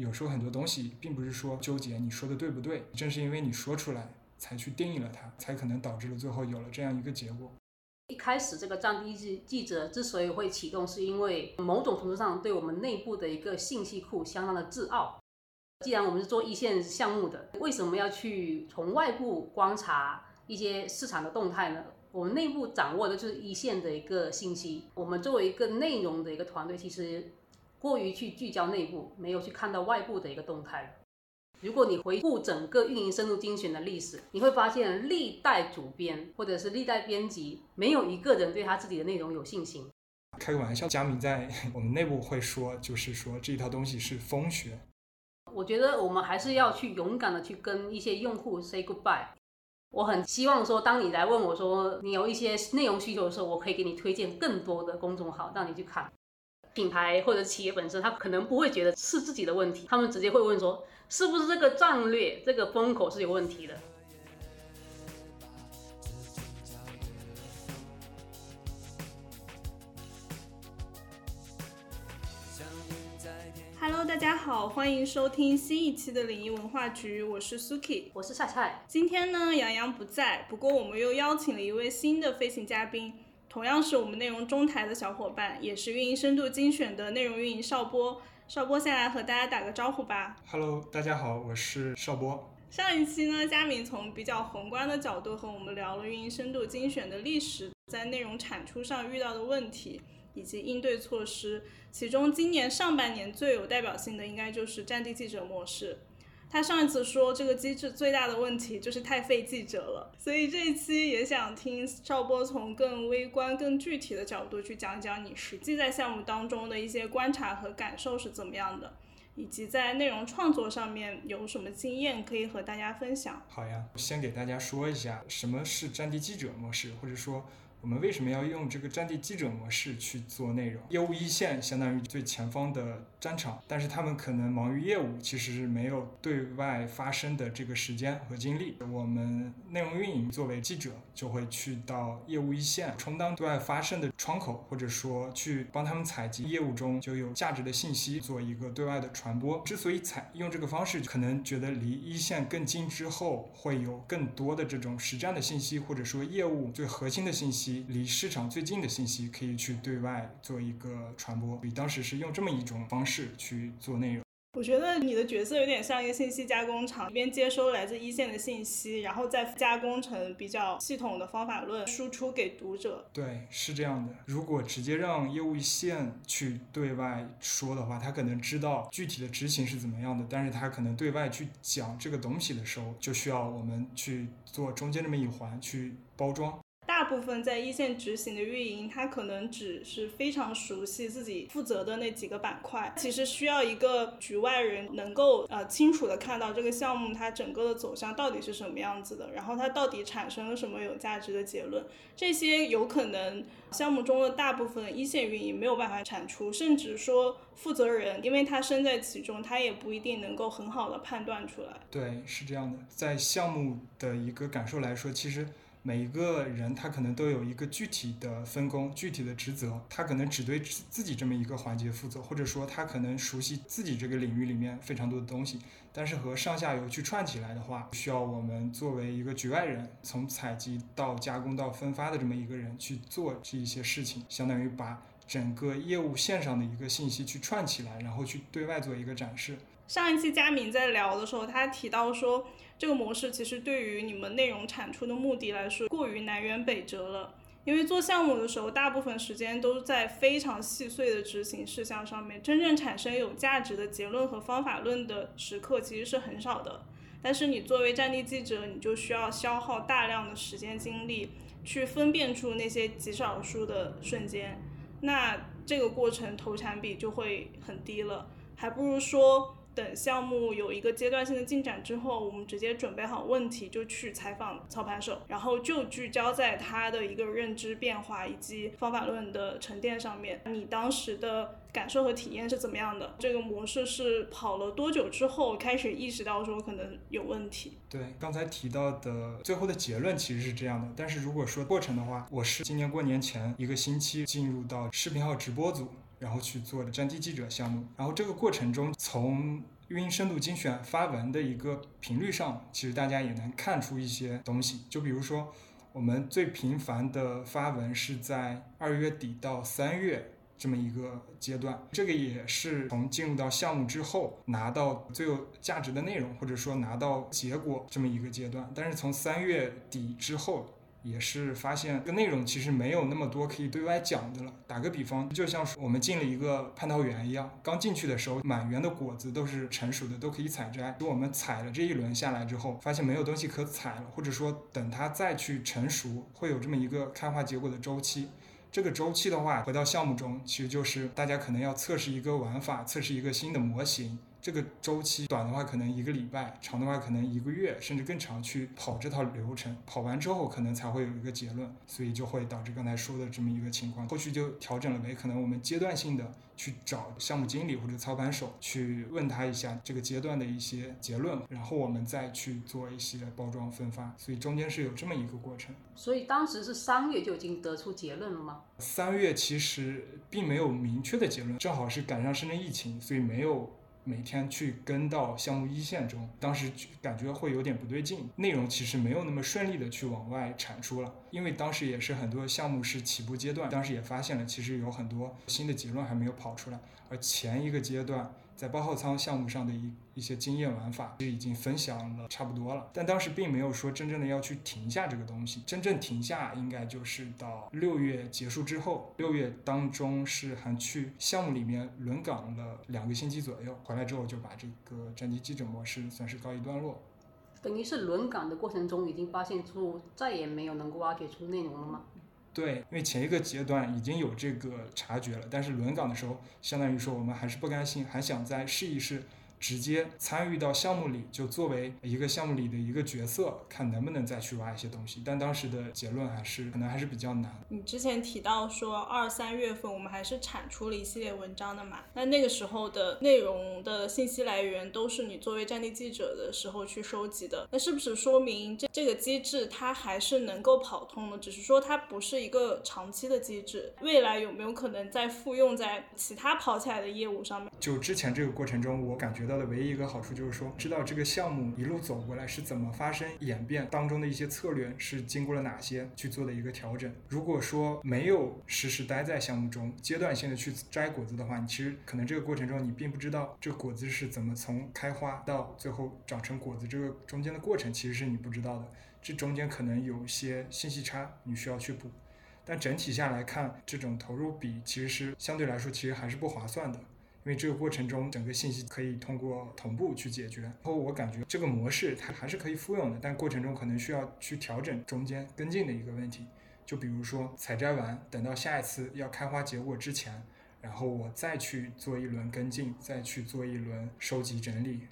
有时候很多东西并不是说纠结你说的对不对，正是因为你说出来，才去定义了它，才可能导致了最后有了这样一个结果。一开始这个战地记记者之所以会启动，是因为某种程度上对我们内部的一个信息库相当的自傲。既然我们是做一线项目的，为什么要去从外部观察一些市场的动态呢？我们内部掌握的就是一线的一个信息。我们作为一个内容的一个团队，其实过于去聚焦内部，没有去看到外部的一个动态。如果你回顾整个运营深度精选的历史，你会发现历代主编或者是历代编辑，没有一个人对他自己的内容有信心。开个玩笑，佳明在我们内部会说，就是说这一套东西是风学。我觉得我们还是要去勇敢的去跟一些用户 say goodbye。我很希望说，当你来问我说你有一些内容需求的时候，我可以给你推荐更多的公众号让你去看。品牌或者企业本身，他可能不会觉得是自己的问题，他们直接会问说，是不是这个战略、这个风口是有问题的。Hello，大家好，欢迎收听新一期的领域文化局，我是 Suki，我是菜菜。今天呢，杨洋不在，不过我们又邀请了一位新的飞行嘉宾。同样是我们内容中台的小伙伴，也是运营深度精选的内容运营邵波。邵波先来和大家打个招呼吧。Hello，大家好，我是邵波。上一期呢，佳明从比较宏观的角度和我们聊了运营深度精选的历史，在内容产出上遇到的问题以及应对措施。其中今年上半年最有代表性的，应该就是战地记者模式。他上一次说这个机制最大的问题就是太费记者了，所以这一期也想听邵波从更微观、更具体的角度去讲讲你实际在项目当中的一些观察和感受是怎么样的，以及在内容创作上面有什么经验可以和大家分享。好呀，先给大家说一下什么是战地记者模式，或者说。我们为什么要用这个战地记者模式去做内容？业务一线相当于最前方的战场，但是他们可能忙于业务，其实是没有对外发声的这个时间和精力。我们内容运营作为记者，就会去到业务一线，充当对外发声的窗口，或者说去帮他们采集业务中就有价值的信息，做一个对外的传播。之所以采用这个方式，可能觉得离一线更近之后，会有更多的这种实战的信息，或者说业务最核心的信息。离市场最近的信息可以去对外做一个传播，你当时是用这么一种方式去做内容。我觉得你的角色有点像一个信息加工厂，一边接收来自一线的信息，然后再加工成比较系统的方法论，输出给读者。对，是这样的。如果直接让业务一线去对外说的话，他可能知道具体的执行是怎么样的，但是他可能对外去讲这个东西的时候，就需要我们去做中间这么一环去包装。大部分在一线执行的运营，他可能只是非常熟悉自己负责的那几个板块，其实需要一个局外人能够呃清楚的看到这个项目它整个的走向到底是什么样子的，然后它到底产生了什么有价值的结论，这些有可能项目中的大部分一线运营没有办法产出，甚至说负责人因为他身在其中，他也不一定能够很好的判断出来。对，是这样的，在项目的一个感受来说，其实。每一个人他可能都有一个具体的分工、具体的职责，他可能只对自己这么一个环节负责，或者说他可能熟悉自己这个领域里面非常多的东西。但是和上下游去串起来的话，需要我们作为一个局外人，从采集到加工到分发的这么一个人去做这一些事情，相当于把整个业务线上的一个信息去串起来，然后去对外做一个展示。上一期佳明在聊的时候，他提到说。这个模式其实对于你们内容产出的目的来说过于南辕北辙了，因为做项目的时候，大部分时间都在非常细碎的执行事项上面，真正产生有价值的结论和方法论的时刻其实是很少的。但是你作为战地记者，你就需要消耗大量的时间精力去分辨出那些极少数的瞬间，那这个过程投产比就会很低了，还不如说。等项目有一个阶段性的进展之后，我们直接准备好问题就去采访操盘手，然后就聚焦在他的一个认知变化以及方法论的沉淀上面。你当时的感受和体验是怎么样的？这个模式是跑了多久之后开始意识到说可能有问题？对，刚才提到的最后的结论其实是这样的。但是如果说过程的话，我是今年过年前一个星期进入到视频号直播组。然后去做的战地记者项目，然后这个过程中，从运营深度精选发文的一个频率上，其实大家也能看出一些东西。就比如说，我们最频繁的发文是在二月底到三月这么一个阶段，这个也是从进入到项目之后拿到最有价值的内容，或者说拿到结果这么一个阶段。但是从三月底之后，也是发现这个内容其实没有那么多可以对外讲的了。打个比方，就像我们进了一个蟠桃园一样，刚进去的时候，满园的果子都是成熟的，都可以采摘。如果我们采了这一轮下来之后，发现没有东西可采了，或者说等它再去成熟，会有这么一个开花结果的周期。这个周期的话，回到项目中，其实就是大家可能要测试一个玩法，测试一个新的模型。这个周期短的话可能一个礼拜，长的话可能一个月，甚至更长，去跑这套流程，跑完之后可能才会有一个结论，所以就会导致刚才说的这么一个情况。后续就调整了为可能我们阶段性的去找项目经理或者操盘手去问他一下这个阶段的一些结论，然后我们再去做一些包装分发，所以中间是有这么一个过程。所以当时是三月就已经得出结论了吗？三月其实并没有明确的结论，正好是赶上深圳疫情，所以没有。每天去跟到项目一线中，当时感觉会有点不对劲，内容其实没有那么顺利的去往外产出了，因为当时也是很多项目是起步阶段，当时也发现了其实有很多新的结论还没有跑出来，而前一个阶段。在包号仓项目上的一一些经验玩法，就已经分享了差不多了。但当时并没有说真正的要去停下这个东西，真正停下应该就是到六月结束之后。六月当中是还去项目里面轮岗了两个星期左右，回来之后就把这个战地记者模式算是告一段落。等于是轮岗的过程中，已经发现出再也没有能够挖掘出内容了吗？对，因为前一个阶段已经有这个察觉了，但是轮岗的时候，相当于说我们还是不甘心，还想再试一试。直接参与到项目里，就作为一个项目里的一个角色，看能不能再去挖一些东西。但当时的结论还是可能还是比较难。你之前提到说二三月份我们还是产出了一系列文章的嘛？那那个时候的内容的信息来源都是你作为战地记者的时候去收集的。那是不是说明这这个机制它还是能够跑通的？只是说它不是一个长期的机制。未来有没有可能再复用在其他跑起来的业务上面？就之前这个过程中，我感觉。到的唯一一个好处就是说，知道这个项目一路走过来是怎么发生演变，当中的一些策略是经过了哪些去做的一个调整。如果说没有实时待在项目中，阶段性的去摘果子的话，你其实可能这个过程中你并不知道这果子是怎么从开花到最后长成果子，这个中间的过程其实是你不知道的。这中间可能有些信息差，你需要去补。但整体下来看，这种投入比其实是相对来说其实还是不划算的。因为这个过程中，整个信息可以通过同步去解决。然后我感觉这个模式它还是可以复用的，但过程中可能需要去调整中间跟进的一个问题。就比如说采摘完，等到下一次要开花结果之前，然后我再去做一轮跟进，再去做一轮收集整理。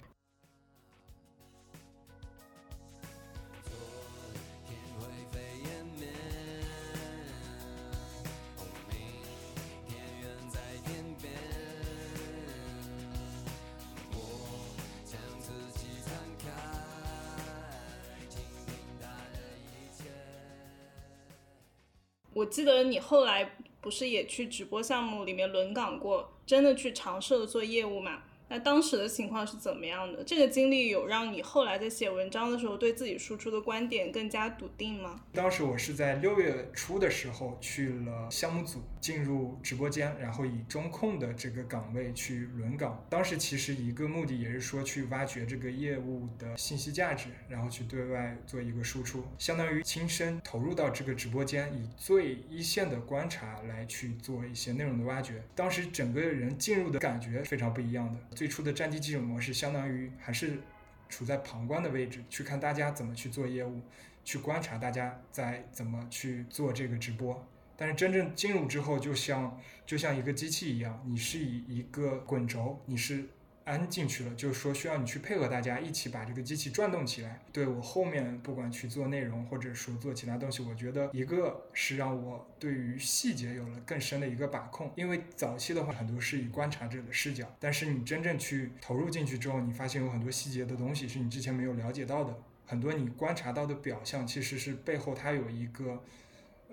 我记得你后来不是也去直播项目里面轮岗过，真的去尝试了做业务嘛？那当时的情况是怎么样的？这个经历有让你后来在写文章的时候对自己输出的观点更加笃定吗？当时我是在六月初的时候去了项目组，进入直播间，然后以中控的这个岗位去轮岗。当时其实一个目的也是说去挖掘这个业务的信息价值，然后去对外做一个输出，相当于亲身投入到这个直播间，以最一线的观察来去做一些内容的挖掘。当时整个人进入的感觉非常不一样的。最初的战地记者模式，相当于还是处在旁观的位置，去看大家怎么去做业务，去观察大家在怎么去做这个直播。但是真正进入之后，就像就像一个机器一样，你是以一个滚轴，你是。安进去了，就是说需要你去配合大家一起把这个机器转动起来。对我后面不管去做内容，或者说做其他东西，我觉得一个是让我对于细节有了更深的一个把控。因为早期的话，很多是以观察者的视角，但是你真正去投入进去之后，你发现有很多细节的东西是你之前没有了解到的。很多你观察到的表象，其实是背后它有一个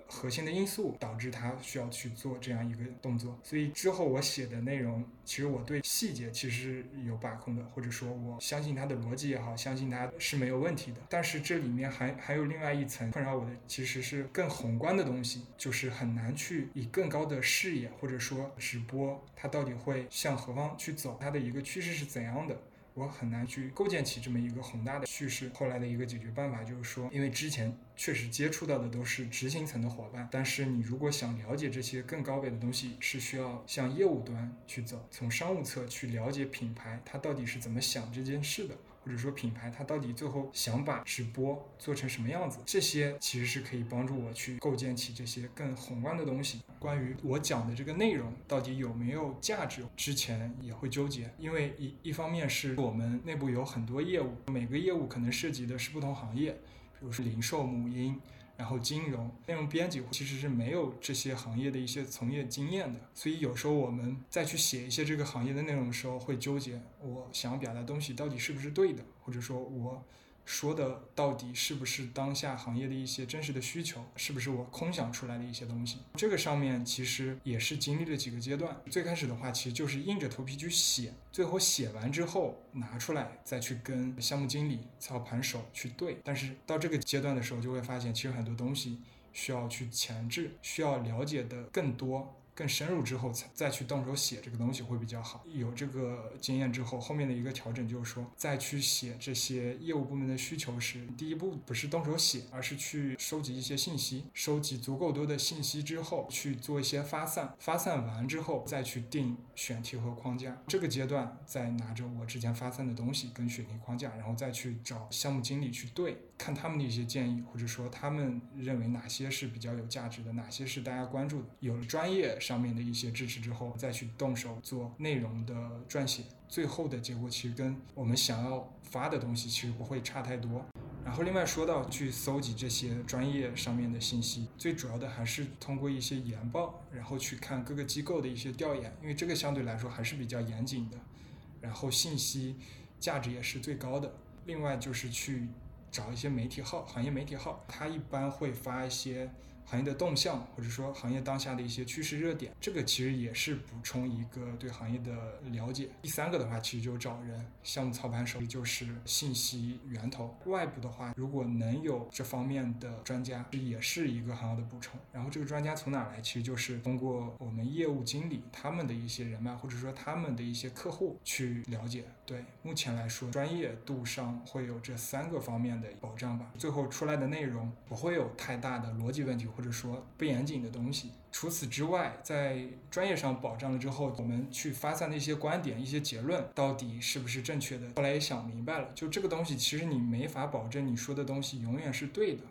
核心的因素导致他需要去做这样一个动作。所以之后我写的内容，其实我对细节其实是有把控的，或者说我相信他的逻辑也好，相信他是没有问题的。但是这里面还还有另外一层困扰我的，其实是更宏观的东西，就是很难去以更高的视野或者说直播，它到底会向何方去走，它的一个趋势是怎样的。我很难去构建起这么一个宏大的叙事。后来的一个解决办法就是说，因为之前确实接触到的都是执行层的伙伴，但是你如果想了解这些更高维的东西，是需要向业务端去走，从商务侧去了解品牌它到底是怎么想这件事的。或者说品牌它到底最后想把直播做成什么样子？这些其实是可以帮助我去构建起这些更宏观的东西。关于我讲的这个内容到底有没有价值，之前也会纠结，因为一一方面是我们内部有很多业务，每个业务可能涉及的是不同行业，比如说零售、母婴。然后金融内容编辑其实是没有这些行业的一些从业经验的，所以有时候我们再去写一些这个行业的内容的时候，会纠结我想要表达东西到底是不是对的，或者说我。说的到底是不是当下行业的一些真实的需求？是不是我空想出来的一些东西？这个上面其实也是经历了几个阶段。最开始的话，其实就是硬着头皮去写，最后写完之后拿出来再去跟项目经理、操盘手去对。但是到这个阶段的时候，就会发现其实很多东西需要去前置，需要了解的更多。更深入之后，才再去动手写这个东西会比较好。有这个经验之后，后面的一个调整就是说，再去写这些业务部门的需求时，第一步不是动手写，而是去收集一些信息，收集足够多的信息之后，去做一些发散。发散完之后，再去定选题和框架。这个阶段再拿着我之前发散的东西跟选题框架，然后再去找项目经理去对，看他们的一些建议，或者说他们认为哪些是比较有价值的，哪些是大家关注的。有了专业。上面的一些支持之后，再去动手做内容的撰写，最后的结果其实跟我们想要发的东西其实不会差太多。然后另外说到去搜集这些专业上面的信息，最主要的还是通过一些研报，然后去看各个机构的一些调研，因为这个相对来说还是比较严谨的，然后信息价值也是最高的。另外就是去找一些媒体号，行业媒体号，他一般会发一些。行业的动向，或者说行业当下的一些趋势热点，这个其实也是补充一个对行业的了解。第三个的话，其实就找人，项目操盘手就是信息源头。外部的话，如果能有这方面的专家，也是一个很好的补充。然后这个专家从哪来？其实就是通过我们业务经理他们的一些人脉，或者说他们的一些客户去了解。对，目前来说，专业度上会有这三个方面的保障吧。最后出来的内容不会有太大的逻辑问题。或者说不严谨的东西。除此之外，在专业上保障了之后，我们去发散的一些观点、一些结论，到底是不是正确的？后来也想明白了，就这个东西，其实你没法保证你说的东西永远是对的，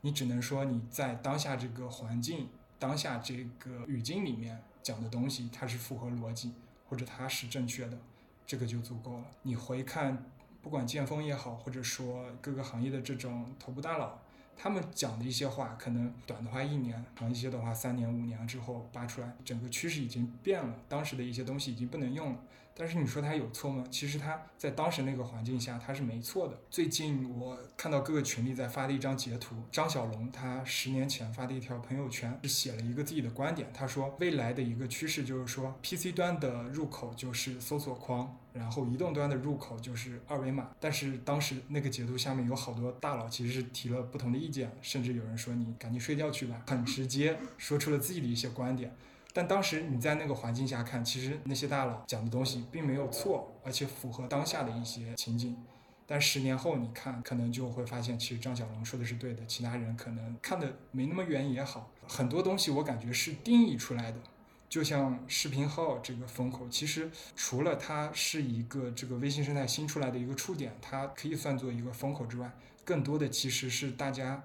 你只能说你在当下这个环境、当下这个语境里面讲的东西，它是符合逻辑，或者它是正确的，这个就足够了。你回看，不管剑锋也好，或者说各个行业的这种头部大佬。他们讲的一些话，可能短的话一年，长一些的话三年、五年之后扒出来，整个趋势已经变了，当时的一些东西已经不能用了。但是你说他有错吗？其实他在当时那个环境下他是没错的。最近我看到各个群里在发的一张截图，张小龙他十年前发的一条朋友圈，是写了一个自己的观点。他说未来的一个趋势就是说，PC 端的入口就是搜索框，然后移动端的入口就是二维码。但是当时那个截图下面有好多大佬其实是提了不同的意见，甚至有人说你赶紧睡觉去吧，很直接说出了自己的一些观点。但当时你在那个环境下看，其实那些大佬讲的东西并没有错，而且符合当下的一些情景。但十年后你看，可能就会发现，其实张小龙说的是对的，其他人可能看的没那么远也好。很多东西我感觉是定义出来的，就像视频号这个风口，其实除了它是一个这个微信生态新出来的一个触点，它可以算作一个风口之外，更多的其实是大家。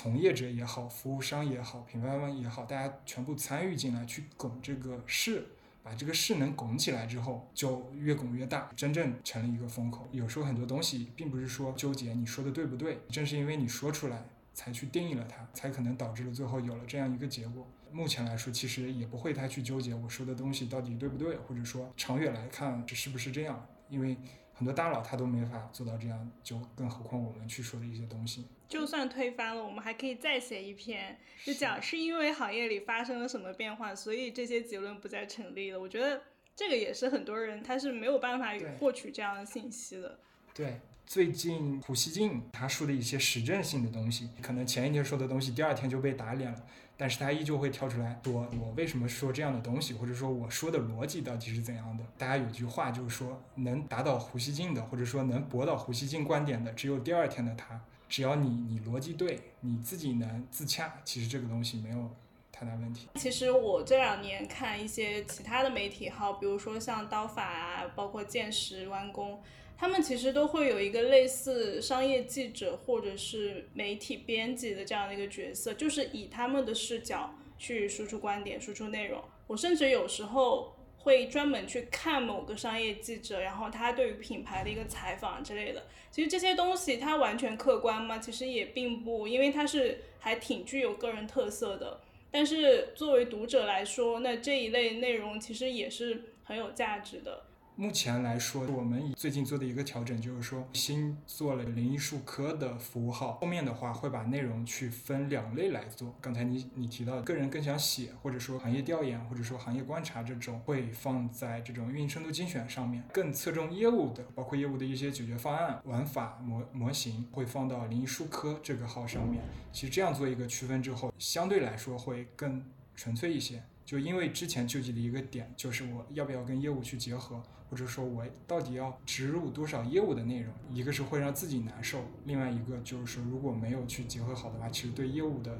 从业者也好，服务商也好，品牌方也好，大家全部参与进来去拱这个势，把这个势能拱起来之后，就越拱越大，真正成了一个风口。有时候很多东西并不是说纠结你说的对不对，正是因为你说出来，才去定义了它，才可能导致了最后有了这样一个结果。目前来说，其实也不会太去纠结我说的东西到底对不对，或者说长远来看这是不是这样，因为。很多大佬他都没法做到这样，就更何况我们去说的一些东西。就算推翻了，我们还可以再写一篇，就讲是因为行业里发生了什么变化，所以这些结论不再成立了。我觉得这个也是很多人他是没有办法获取这样的信息的。对。最近胡锡进他说的一些实证性的东西，可能前一天说的东西，第二天就被打脸了，但是他依旧会跳出来说我为什么说这样的东西，或者说我说的逻辑到底是怎样的。大家有句话就是说，能打倒胡锡进的，或者说能驳倒胡锡进观点的，只有第二天的他。只要你你逻辑对，你自己能自洽，其实这个东西没有太大问题。其实我这两年看一些其他的媒体号，比如说像刀法啊，包括剑石、弯弓。他们其实都会有一个类似商业记者或者是媒体编辑的这样的一个角色，就是以他们的视角去输出观点、输出内容。我甚至有时候会专门去看某个商业记者，然后他对于品牌的一个采访之类的。其实这些东西它完全客观吗？其实也并不，因为它是还挺具有个人特色的。但是作为读者来说，那这一类内容其实也是很有价值的。目前来说，我们最近做的一个调整就是说，新做了灵异数科的服务号，后面的话会把内容去分两类来做。刚才你你提到，个人更想写，或者说行业调研，或者说行业观察这种，会放在这种运营深度精选上面；更侧重业务的，包括业务的一些解决方案、玩法模模型，会放到灵异数科这个号上面。其实这样做一个区分之后，相对来说会更纯粹一些。就因为之前纠结的一个点，就是我要不要跟业务去结合。或者说，我到底要植入多少业务的内容？一个是会让自己难受，另外一个就是说，如果没有去结合好的话，其实对业务的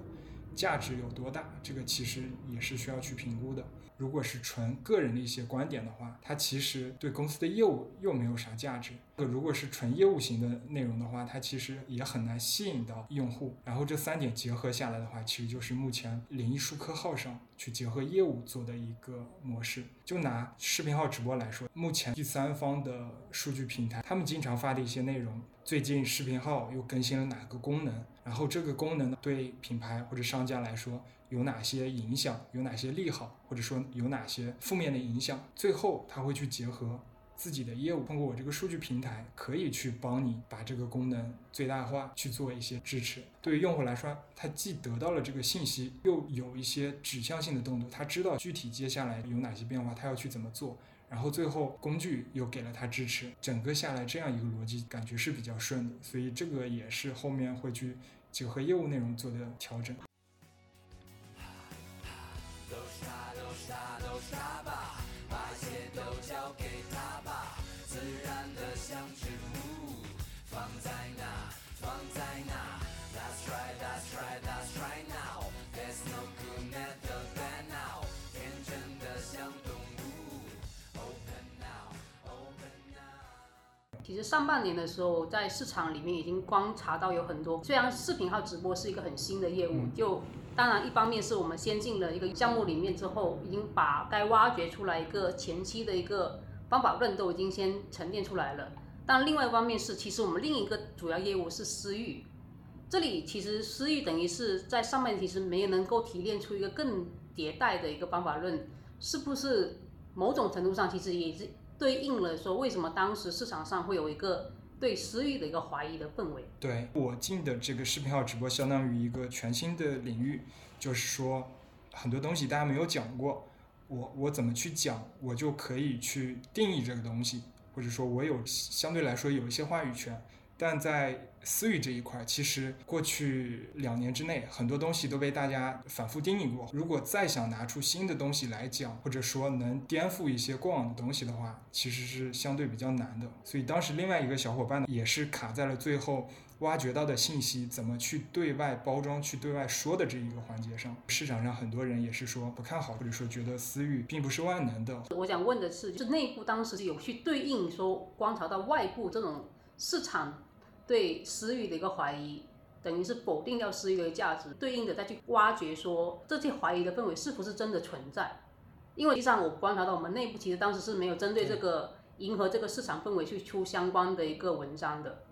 价值有多大？这个其实也是需要去评估的。如果是纯个人的一些观点的话，它其实对公司的业务又没有啥价值。如果是纯业务型的内容的话，它其实也很难吸引到用户。然后这三点结合下来的话，其实就是目前灵异数科号上去结合业务做的一个模式。就拿视频号直播来说，目前第三方的数据平台，他们经常发的一些内容，最近视频号又更新了哪个功能？然后这个功能对品牌或者商家来说。有哪些影响？有哪些利好？或者说有哪些负面的影响？最后他会去结合自己的业务，通过我这个数据平台，可以去帮你把这个功能最大化，去做一些支持。对于用户来说，他既得到了这个信息，又有一些指向性的动作，他知道具体接下来有哪些变化，他要去怎么做。然后最后工具又给了他支持，整个下来这样一个逻辑感觉是比较顺的。所以这个也是后面会去结合业务内容做的调整。其实上半年的时候，在市场里面已经观察到有很多，虽然视频号直播是一个很新的业务，就当然一方面是我们先进了一个项目里面之后，已经把该挖掘出来一个前期的一个方法论都已经先沉淀出来了。但另外一方面是，其实我们另一个主要业务是私域，这里其实私域等于是在上面其实没有能够提炼出一个更迭代的一个方法论，是不是某种程度上其实也是。对应了说，为什么当时市场上会有一个对私域的一个怀疑的氛围？对我进的这个视频号直播，相当于一个全新的领域，就是说很多东西大家没有讲过，我我怎么去讲，我就可以去定义这个东西，或者说我有相对来说有一些话语权，但在。私域这一块，其实过去两年之内，很多东西都被大家反复定义过。如果再想拿出新的东西来讲，或者说能颠覆一些过往的东西的话，其实是相对比较难的。所以当时另外一个小伙伴呢，也是卡在了最后挖掘到的信息怎么去对外包装、去对外说的这一个环节上。市场上很多人也是说不看好，或者说觉得私域并不是万能的。我想问的是，就是内部当时有去对应说观察到外部这种市场。对私域的一个怀疑，等于是否定掉私域的价值，对应的再去挖掘说这些怀疑的氛围是不是真的存在？因为实际上我观察到我们内部其实当时是没有针对这个迎合这个市场氛围去出相关的一个文章的。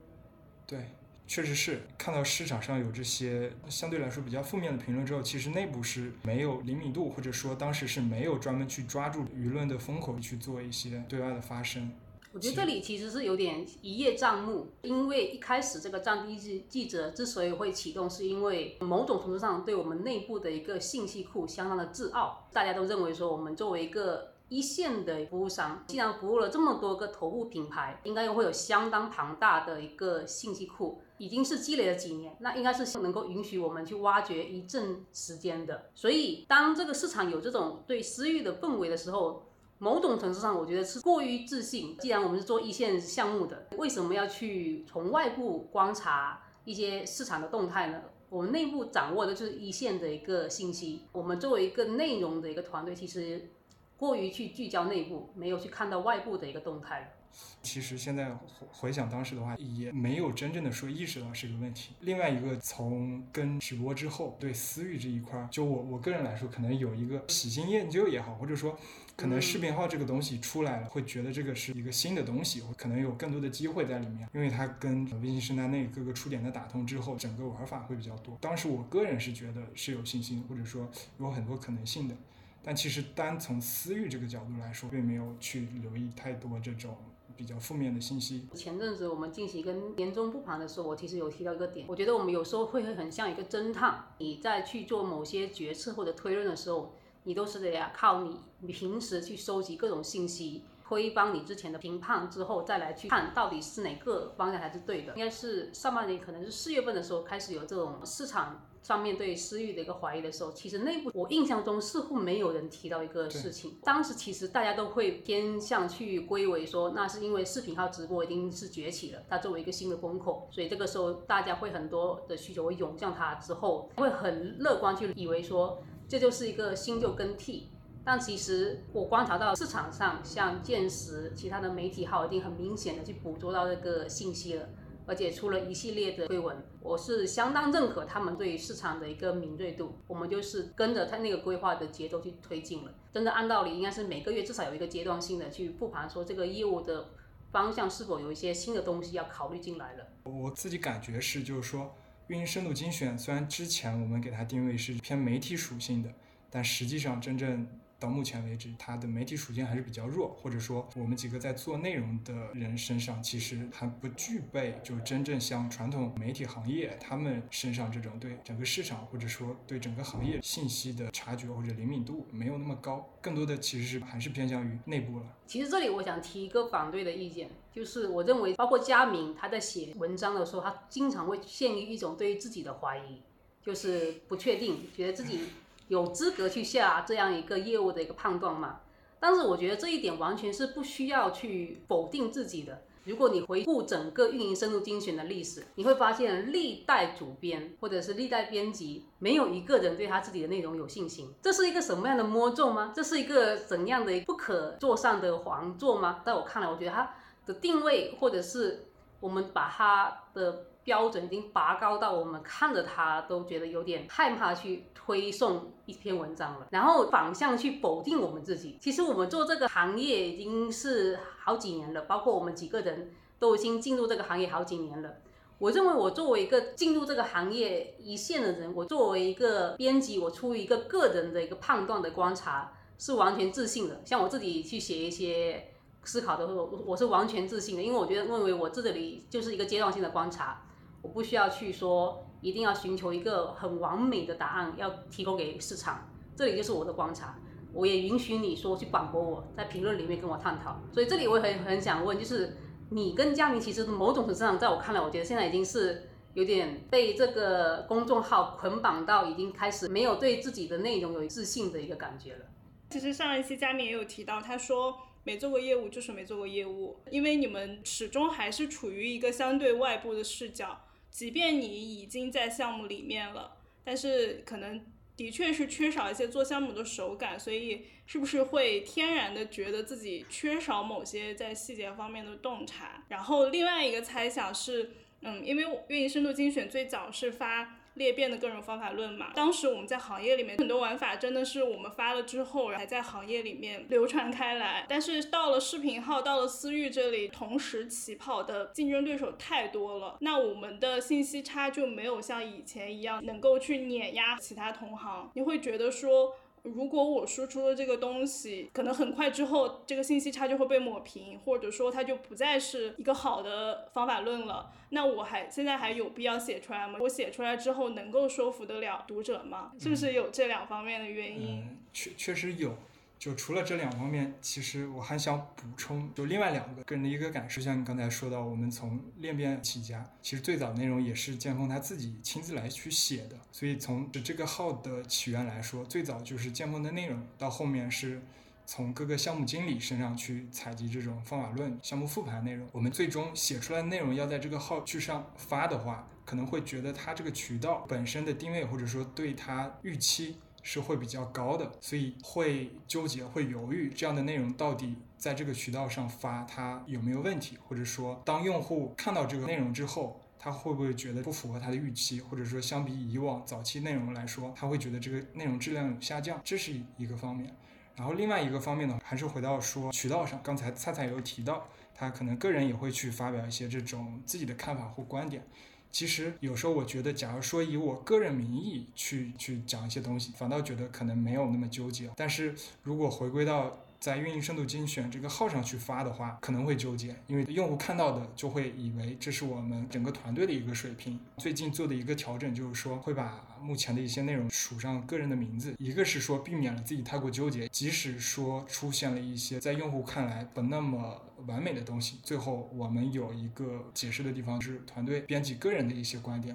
对，确实是看到市场上有这些相对来说比较负面的评论之后，其实内部是没有灵敏度，或者说当时是没有专门去抓住舆论的风口去做一些对外的发声。我觉得这里其实是有点一叶障目，因为一开始这个战地记记者之所以会启动，是因为某种程度上对我们内部的一个信息库相当的自傲，大家都认为说我们作为一个。一线的服务商，既然服务了这么多个头部品牌，应该会有相当庞大的一个信息库，已经是积累了几年，那应该是能够允许我们去挖掘一阵时间的。所以，当这个市场有这种对私域的氛围的时候，某种程度上，我觉得是过于自信。既然我们是做一线项目的，为什么要去从外部观察一些市场的动态呢？我们内部掌握的就是一线的一个信息。我们作为一个内容的一个团队，其实。过于去聚焦内部，没有去看到外部的一个动态。其实现在回想当时的话，也没有真正的说意识到是个问题。另外一个，从跟直播之后，对私域这一块，就我我个人来说，可能有一个喜新厌旧也好，或者说可能视频号这个东西出来了，会觉得这个是一个新的东西，可能有更多的机会在里面，因为它跟微信生态内各个触点的打通之后，整个玩法会比较多。当时我个人是觉得是有信心，或者说有很多可能性的。但其实单从私域这个角度来说，并没有去留意太多这种比较负面的信息。前阵子我们进行一个年终复盘的时候，我其实有提到一个点，我觉得我们有时候会很像一个侦探，你在去做某些决策或者推论的时候，你都是得要靠你你平时去收集各种信息，推翻你之前的评判之后，再来去看到底是哪个方向才是对的。应该是上半年可能是四月份的时候开始有这种市场。上面对私域的一个怀疑的时候，其实内部我印象中似乎没有人提到一个事情。当时其实大家都会偏向去归为说，那是因为视频号直播已经是崛起了，它作为一个新的风口，所以这个时候大家会很多的需求会涌向它之后，会很乐观去以为说这就是一个新旧更替。但其实我观察到市场上像见识其他的媒体号已经很明显的去捕捉到这个信息了。而且出了一系列的推文，我是相当认可他们对市场的一个敏锐度。我们就是跟着他那个规划的节奏去推进了。真的按道理应该是每个月至少有一个阶段性的去复盘，说这个业务的方向是否有一些新的东西要考虑进来了。我自己感觉是，就是说运营深度精选虽然之前我们给它定位是偏媒体属性的，但实际上真正。到目前为止，它的媒体属性还是比较弱，或者说我们几个在做内容的人身上，其实还不具备就真正像传统媒体行业他们身上这种对整个市场或者说对整个行业信息的察觉或者灵敏度没有那么高，更多的其实是还是偏向于内部了。其实这里我想提一个反对的意见，就是我认为包括佳明他在写文章的时候，他经常会陷于一种对于自己的怀疑，就是不确定，觉得自己。有资格去下这样一个业务的一个判断吗？但是我觉得这一点完全是不需要去否定自己的。如果你回顾整个运营深度精选的历史，你会发现历代主编或者是历代编辑，没有一个人对他自己的内容有信心。这是一个什么样的魔咒吗？这是一个怎样的不可坐上的皇座吗？在我看来，我觉得它的定位或者是我们把它的。标准已经拔高到我们看着它都觉得有点害怕去推送一篇文章了，然后反向去否定我们自己。其实我们做这个行业已经是好几年了，包括我们几个人都已经进入这个行业好几年了。我认为我作为一个进入这个行业一线的人，我作为一个编辑，我出于一个个人的一个判断的观察是完全自信的。像我自己去写一些思考的时候，我是完全自信的，因为我觉得认为我这里就是一个阶段性的观察。我不需要去说，一定要寻求一个很完美的答案，要提供给市场。这里就是我的观察，我也允许你说去反驳我，在评论里面跟我探讨。所以这里我也很很想问，就是你跟佳明其实某种程度上，在我看来，我觉得现在已经是有点被这个公众号捆绑到，已经开始没有对自己的内容有自信的一个感觉了。其实上一期佳明也有提到，他说没做过业务就是没做过业务，因为你们始终还是处于一个相对外部的视角。即便你已经在项目里面了，但是可能的确是缺少一些做项目的手感，所以是不是会天然的觉得自己缺少某些在细节方面的洞察？然后另外一个猜想是，嗯，因为运营深度精选最早是发。裂变的各种方法论嘛，当时我们在行业里面很多玩法真的是我们发了之后还在行业里面流传开来，但是到了视频号，到了私域这里，同时起跑的竞争对手太多了，那我们的信息差就没有像以前一样能够去碾压其他同行。你会觉得说，如果我输出的这个东西，可能很快之后这个信息差就会被抹平，或者说它就不再是一个好的方法论了，那我还现在还有必要写出来吗？我写出来之后能够说服得了读者吗？是不是有这两方面的原因？嗯，确确实有。就除了这两方面，其实我还想补充，就另外两个个人的一个感受，像你刚才说到，我们从练变起家，其实最早内容也是剑锋他自己亲自来去写的，所以从这个号的起源来说，最早就是剑锋的内容，到后面是从各个项目经理身上去采集这种方法论、项目复盘内容，我们最终写出来的内容要在这个号去上发的话，可能会觉得它这个渠道本身的定位，或者说对它预期。是会比较高的，所以会纠结、会犹豫，这样的内容到底在这个渠道上发，它有没有问题？或者说，当用户看到这个内容之后，他会不会觉得不符合他的预期？或者说，相比以往早期内容来说，他会觉得这个内容质量有下降，这是一个方面。然后另外一个方面呢，还是回到说渠道上，刚才菜菜有提到，他可能个人也会去发表一些这种自己的看法或观点。其实有时候我觉得，假如说以我个人名义去去讲一些东西，反倒觉得可能没有那么纠结。但是如果回归到在运营深度精选这个号上去发的话，可能会纠结，因为用户看到的就会以为这是我们整个团队的一个水平。最近做的一个调整就是说，会把目前的一些内容署上个人的名字，一个是说避免了自己太过纠结，即使说出现了一些在用户看来不那么完美的东西，最后我们有一个解释的地方是团队编辑个人的一些观点。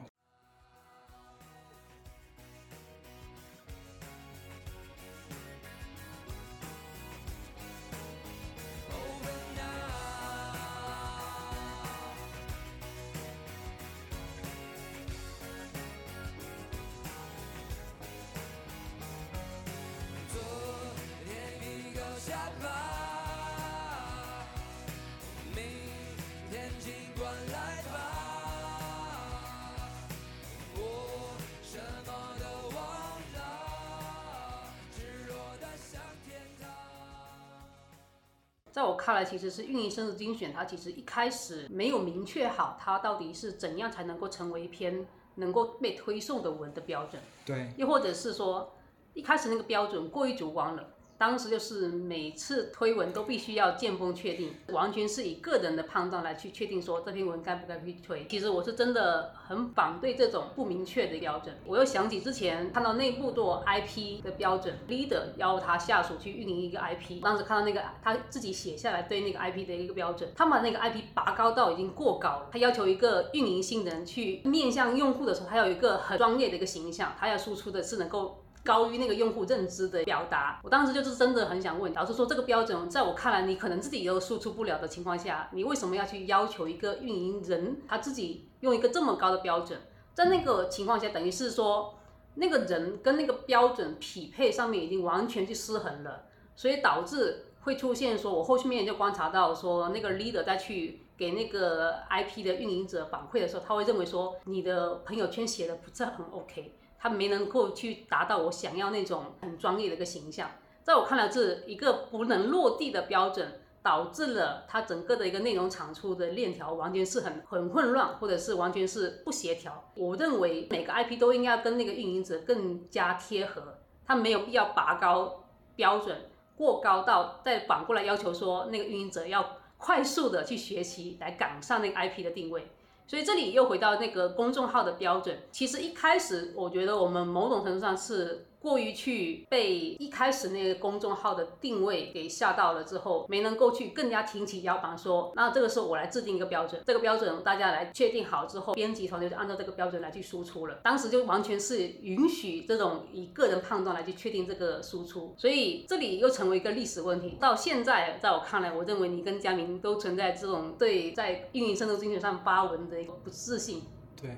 其实是运营深度精选，它其实一开始没有明确好，它到底是怎样才能够成为一篇能够被推送的文的标准。对。又或者是说，一开始那个标准过于主观了。当时就是每次推文都必须要见风确定，完全是以个人的判断来去确定说这篇文该不该去推。其实我是真的很反对这种不明确的标准。我又想起之前看到内部做 IP 的标准，leader 要他下属去运营一个 IP，当时看到那个他自己写下来对那个 IP 的一个标准，他把那个 IP 拔高到已经过高了。他要求一个运营新人去面向用户的时候，他要有一个很专业的一个形象，他要输出的是能够。高于那个用户认知的表达，我当时就是真的很想问，老师说这个标准在我看来，你可能自己都输出不了的情况下，你为什么要去要求一个运营人他自己用一个这么高的标准？在那个情况下，等于是说那个人跟那个标准匹配上面已经完全去失衡了，所以导致会出现说，我后续面就观察到说，那个 leader 再去给那个 IP 的运营者反馈的时候，他会认为说你的朋友圈写的不是很 OK。他没能够去达到我想要那种很专业的一个形象，在我看来，是一个不能落地的标准，导致了它整个的一个内容产出的链条完全是很很混乱，或者是完全是不协调。我认为每个 IP 都应该跟那个运营者更加贴合，他没有必要拔高标准过高到再反过来要求说那个运营者要快速的去学习来赶上那个 IP 的定位。所以这里又回到那个公众号的标准，其实一开始我觉得我们某种程度上是。过于去被一开始那个公众号的定位给吓到了之后，没能够去更加挺起腰板说，那这个时候我来制定一个标准，这个标准大家来确定好之后，编辑团队就按照这个标准来去输出了。当时就完全是允许这种以个人判断来去确定这个输出，所以这里又成为一个历史问题。到现在，在我看来，我认为你跟佳明都存在这种对在运营深度精选上发文的一个不自信。对，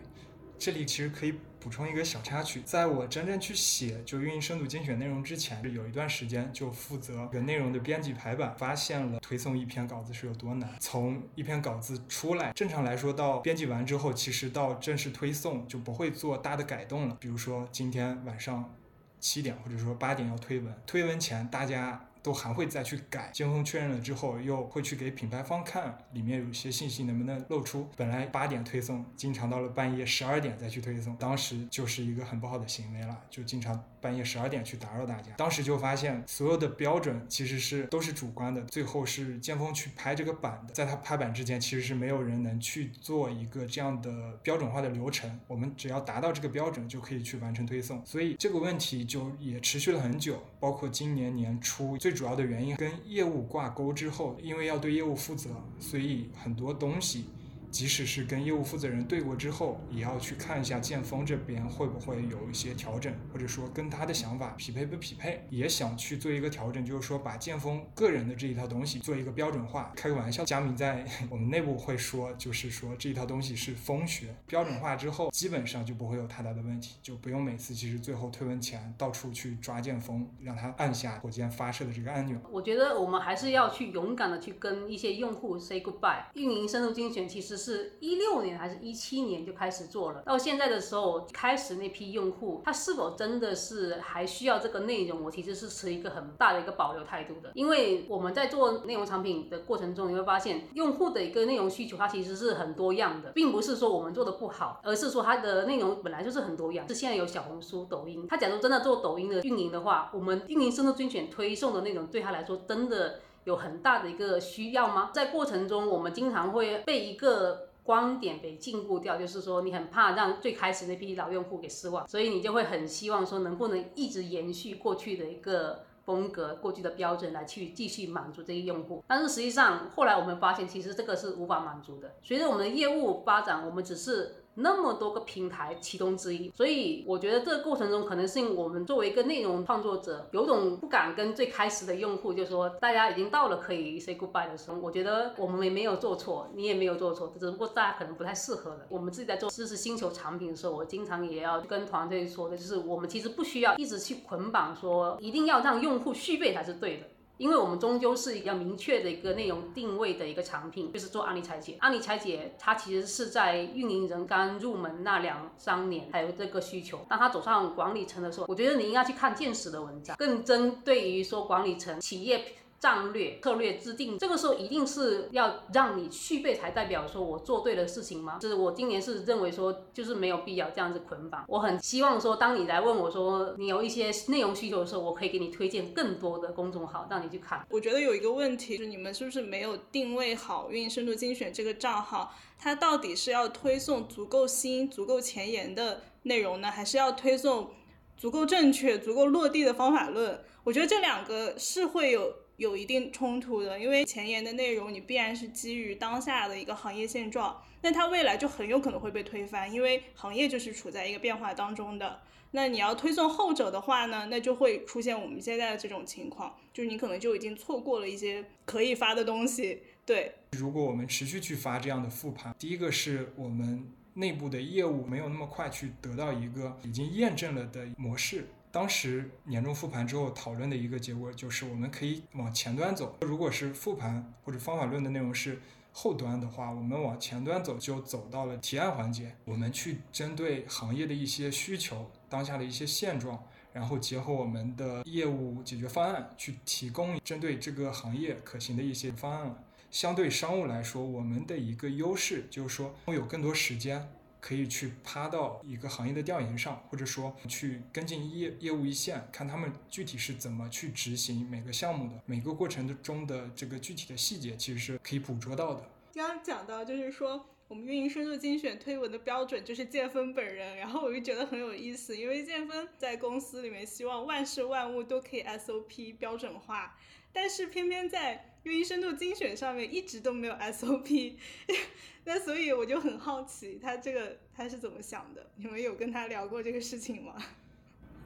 这里其实可以。补充一个小插曲，在我真正去写就运营深度精选内容之前，有一段时间就负责个内容的编辑排版，发现了推送一篇稿子是有多难。从一篇稿子出来，正常来说到编辑完之后，其实到正式推送就不会做大的改动了。比如说今天晚上七点或者说八点要推文，推文前大家。都还会再去改。尖峰确认了之后，又会去给品牌方看里面有一些信息能不能露出。本来八点推送，经常到了半夜十二点再去推送，当时就是一个很不好的行为了，就经常半夜十二点去打扰大家。当时就发现所有的标准其实是都是主观的，最后是尖峰去拍这个版的，在他拍板之前，其实是没有人能去做一个这样的标准化的流程。我们只要达到这个标准，就可以去完成推送。所以这个问题就也持续了很久，包括今年年初，最主要的原因跟业务挂钩之后，因为要对业务负责，所以很多东西。即使是跟业务负责人对过之后，也要去看一下剑锋这边会不会有一些调整，或者说跟他的想法匹配不匹配，也想去做一个调整，就是说把剑锋个人的这一套东西做一个标准化。开个玩笑，佳明在 我们内部会说，就是说这一套东西是风学，标准化之后基本上就不会有太大的问题，就不用每次其实最后推文前到处去抓剑锋，让他按下火箭发射的这个按钮。我觉得我们还是要去勇敢的去跟一些用户 say goodbye。运营深度精选其实。是一六年还是一七年就开始做了，到现在的时候，开始那批用户，他是否真的是还需要这个内容？我其实是持一个很大的一个保留态度的，因为我们在做内容产品的过程中，你会发现用户的一个内容需求，它其实是很多样的，并不是说我们做的不好，而是说它的内容本来就是很多样。是现在有小红书、抖音，他假如真的做抖音的运营的话，我们运营深度精选推送的内容对他来说真的。有很大的一个需要吗？在过程中，我们经常会被一个观点给禁锢掉，就是说你很怕让最开始那批老用户给失望，所以你就会很希望说能不能一直延续过去的一个风格、过去的标准来去继续满足这些用户。但是实际上后来我们发现，其实这个是无法满足的。随着我们的业务发展，我们只是。那么多个平台其中之一，所以我觉得这个过程中可能是我们作为一个内容创作者，有种不敢跟最开始的用户就说，大家已经到了可以 say goodbye 的时候。我觉得我们也没有做错，你也没有做错，只不过大家可能不太适合了。我们自己在做知识星球产品的时候，我经常也要跟团队说的，就是我们其实不需要一直去捆绑说，一定要让用户续费才是对的。因为我们终究是一个明确的一个内容定位的一个产品，就是做案例拆解。案例拆解它其实是在运营人刚入门那两三年才有这个需求。当他走上管理层的时候，我觉得你应该去看见识的文章，更针对于说管理层企业。战略策略制定，这个时候一定是要让你续费才代表说我做对了事情吗？就是我今年是认为说，就是没有必要这样子捆绑。我很希望说，当你来问我说你有一些内容需求的时候，我可以给你推荐更多的公众号让你去看。我觉得有一个问题，就是你们是不是没有定位好运深度精选这个账号，它到底是要推送足够新、足够前沿的内容呢，还是要推送足够正确、足够落地的方法论？我觉得这两个是会有。有一定冲突的，因为前沿的内容你必然是基于当下的一个行业现状，那它未来就很有可能会被推翻，因为行业就是处在一个变化当中的。那你要推送后者的话呢，那就会出现我们现在的这种情况，就是你可能就已经错过了一些可以发的东西。对，如果我们持续去发这样的复盘，第一个是我们内部的业务没有那么快去得到一个已经验证了的模式。当时年终复盘之后讨论的一个结果就是，我们可以往前端走。如果是复盘或者方法论的内容是后端的话，我们往前端走就走到了提案环节。我们去针对行业的一些需求、当下的一些现状，然后结合我们的业务解决方案，去提供针对这个行业可行的一些方案了。相对商务来说，我们的一个优势就是说，会有更多时间。可以去趴到一个行业的调研上，或者说去跟进业业务一线，看他们具体是怎么去执行每个项目的，每个过程的中的这个具体的细节，其实是可以捕捉到的。刚刚讲到就是说，我们运营深度精选推文的标准就是建峰本人，然后我就觉得很有意思，因为建峰在公司里面希望万事万物都可以 SOP 标准化，但是偏偏在运营深度精选上面一直都没有 SOP。那所以我就很好奇，他这个他是怎么想的？你们有跟他聊过这个事情吗？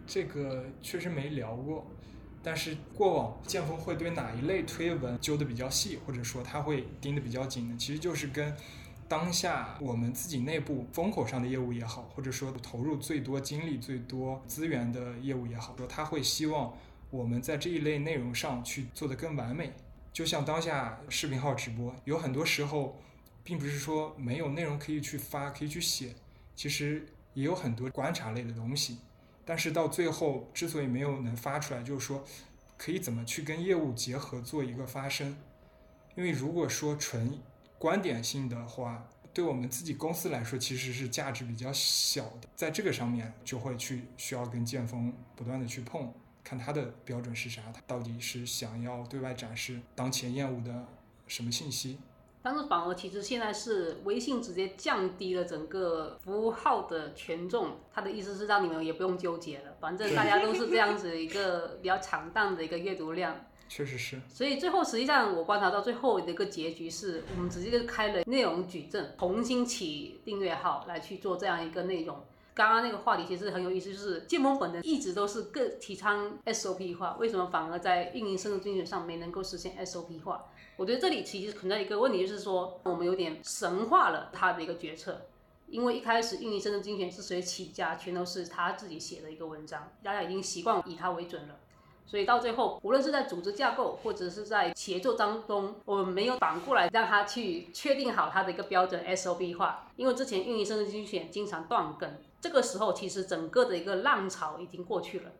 这个确实没聊过，但是过往剑锋会对哪一类推文揪的比较细，或者说他会盯的比较紧呢？其实就是跟当下我们自己内部风口上的业务也好，或者说投入最多精力、最多资源的业务也好，说他会希望我们在这一类内容上去做的更完美。就像当下视频号直播，有很多时候。并不是说没有内容可以去发，可以去写，其实也有很多观察类的东西，但是到最后之所以没有能发出来，就是说可以怎么去跟业务结合做一个发声。因为如果说纯观点性的话，对我们自己公司来说其实是价值比较小的，在这个上面就会去需要跟剑锋不断的去碰，看他的标准是啥，他到底是想要对外展示当前业务的什么信息。但是反而其实现在是微信直接降低了整个服务号的权重，他的意思是让你们也不用纠结了，反正大家都是这样子一个比较惨淡的一个阅读量。确实是。所以最后实际上我观察到最后的一个结局是我们直接就开了内容矩阵，重新起订阅号来去做这样一个内容。刚刚那个话题其实很有意思，就是建盟本人一直都是更提倡 SOP 化，为什么反而在运营深度精选上没能够实现 SOP 化？我觉得这里其实存在一个问题，就是说我们有点神化了他的一个决策，因为一开始运营深度精选之所以起家，全都是他自己写的一个文章，大家已经习惯以他为准了，所以到最后，无论是在组织架构或者是在协作当中，我们没有反过来让他去确定好他的一个标准 SOP 化，因为之前运营深度精选经常断更，这个时候其实整个的一个浪潮已经过去了。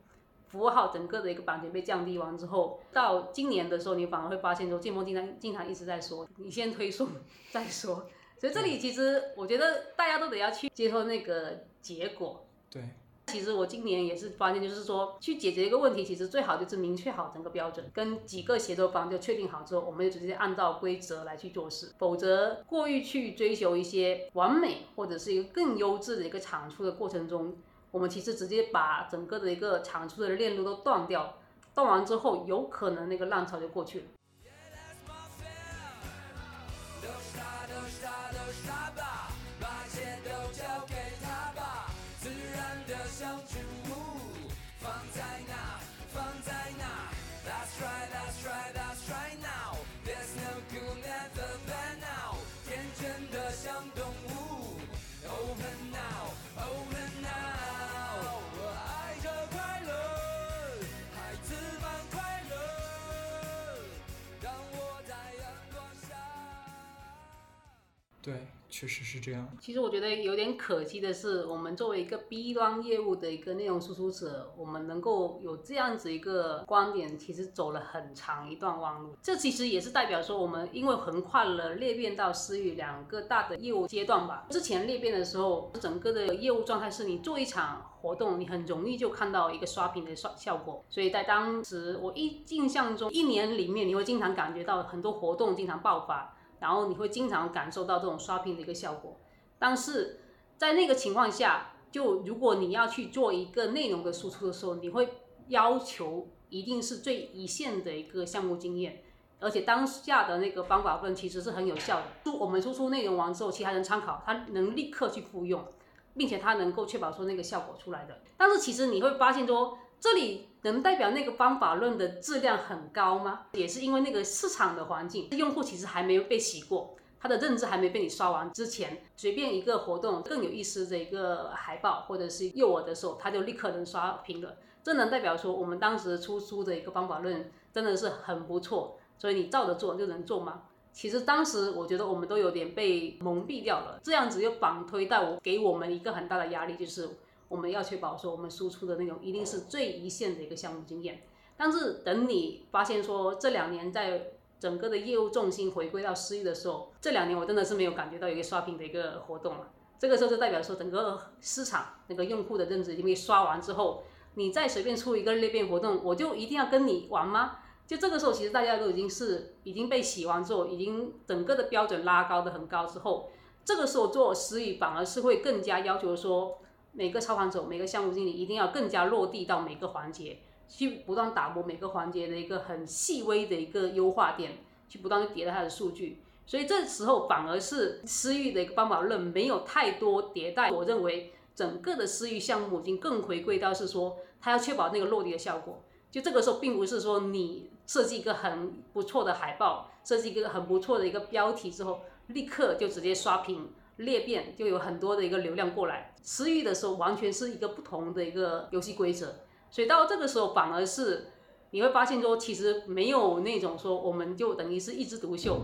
服务号整个的一个版权被降低完之后，到今年的时候，你反而会发现说，建峰经常经常一直在说，你先推送再说。所以这里其实我觉得大家都得要去接受那个结果。对。其实我今年也是发现，就是说去解决一个问题，其实最好就是明确好整个标准，跟几个协作方就确定好之后，我们就直接按照规则来去做事。否则过于去追求一些完美或者是一个更优质的一个产出的过程中。我们其实直接把整个的一个产出的链路都断掉，断完之后，有可能那个浪潮就过去了。确实是这样。其实我觉得有点可惜的是，我们作为一个 B 端业务的一个内容输出者，我们能够有这样子一个观点，其实走了很长一段弯路。这其实也是代表说，我们因为横跨了裂变到私域两个大的业务阶段吧。之前裂变的时候，整个的业务状态是你做一场活动，你很容易就看到一个刷屏的效效果。所以在当时，我一印象中，一年里面你会经常感觉到很多活动经常爆发。然后你会经常感受到这种刷屏的一个效果，但是在那个情况下，就如果你要去做一个内容的输出的时候，你会要求一定是最一线的一个项目经验，而且当下的那个方法论其实是很有效的。就我们输出内容完之后，其他人参考，他能立刻去复用，并且他能够确保说那个效果出来的。但是其实你会发现说。这里能代表那个方法论的质量很高吗？也是因为那个市场的环境，用户其实还没有被洗过，他的认知还没被你刷完之前，随便一个活动更有意思的一个海报或者是诱饵的时候，他就立刻能刷屏了。这能代表说我们当时出书的一个方法论真的是很不错，所以你照着做就能做吗？其实当时我觉得我们都有点被蒙蔽掉了，这样子又反推到我给我们一个很大的压力，就是。我们要确保说，我们输出的内容一定是最一线的一个项目经验。但是等你发现说，这两年在整个的业务重心回归到私域的时候，这两年我真的是没有感觉到一个刷屏的一个活动了。这个时候就代表说，整个市场那个用户的认知已经被刷完之后，你再随便出一个裂变活动，我就一定要跟你玩吗？就这个时候，其实大家都已经是已经被洗完之后，已经整个的标准拉高的很高之后，这个时候做私域反而是会更加要求说。每个操盘手、每个项目经理一定要更加落地到每个环节，去不断打磨每个环节的一个很细微的一个优化点，去不断迭代它的数据。所以这时候反而是私域的一个方法论没有太多迭代。我认为整个的私域项目已经更回归到是说，它要确保那个落地的效果。就这个时候，并不是说你设计一个很不错的海报，设计一个很不错的一个标题之后，立刻就直接刷屏。裂变就有很多的一个流量过来，私域的时候完全是一个不同的一个游戏规则，所以到这个时候反而是你会发现说，其实没有那种说我们就等于是一枝独秀，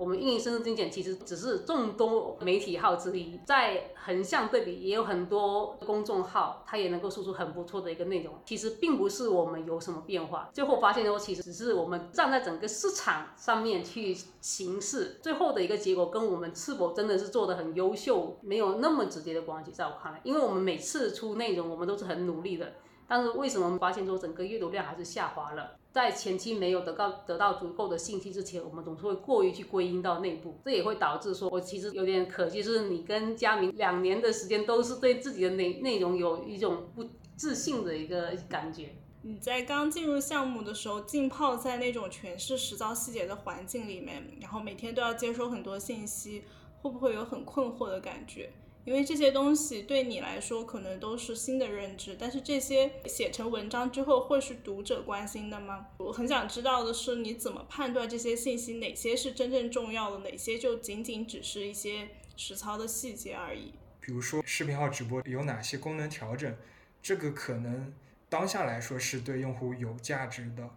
我们运营深圳精简其实只是众多媒体号之一，在横向对比，也有很多公众号，它也能够输出很不错的一个内容。其实并不是我们有什么变化，最后发现说，其实只是我们站在整个市场上面去行事，最后的一个结果跟我们是否真的是做的很优秀，没有那么直接的关系。在我看来，因为我们每次出内容，我们都是很努力的。但是为什么发现说整个阅读量还是下滑了？在前期没有得到得到足够的信息之前，我们总是会过于去归因到内部，这也会导致说，我其实有点可惜，是你跟佳明两年的时间都是对自己的内内容有一种不自信的一个感觉。你在刚进入项目的时候，浸泡在那种全是实操细节的环境里面，然后每天都要接收很多信息，会不会有很困惑的感觉？因为这些东西对你来说可能都是新的认知，但是这些写成文章之后会是读者关心的吗？我很想知道的是，你怎么判断这些信息哪些是真正重要的，哪些就仅仅只是一些实操的细节而已？比如说视频号直播有哪些功能调整，这个可能当下来说是对用户有价值的。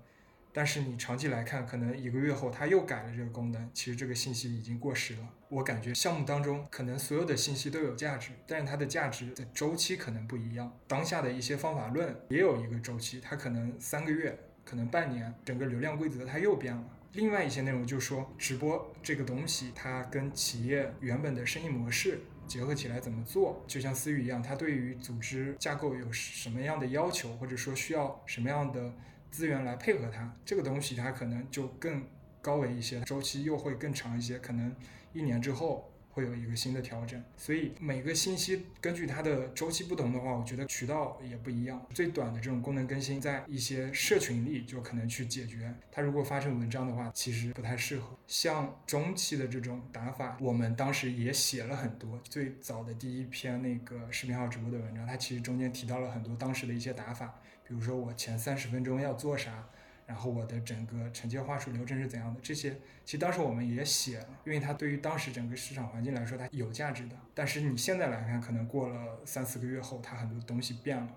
但是你长期来看，可能一个月后他又改了这个功能，其实这个信息已经过时了。我感觉项目当中可能所有的信息都有价值，但是它的价值的周期可能不一样。当下的一些方法论也有一个周期，它可能三个月，可能半年，整个流量规则它又变了。另外一些内容就是说，直播这个东西，它跟企业原本的生意模式结合起来怎么做？就像思域一样，它对于组织架构有什么样的要求，或者说需要什么样的？资源来配合它，这个东西它可能就更高维一些，周期又会更长一些，可能一年之后会有一个新的调整。所以每个信息根据它的周期不同的话，我觉得渠道也不一样。最短的这种功能更新，在一些社群里就可能去解决。它如果发成文章的话，其实不太适合。像中期的这种打法，我们当时也写了很多。最早的第一篇那个视频号直播的文章，它其实中间提到了很多当时的一些打法。比如说我前三十分钟要做啥，然后我的整个承接话术流程是怎样的，这些其实当时我们也写了，因为它对于当时整个市场环境来说它有价值的。但是你现在来看，可能过了三四个月后，它很多东西变了，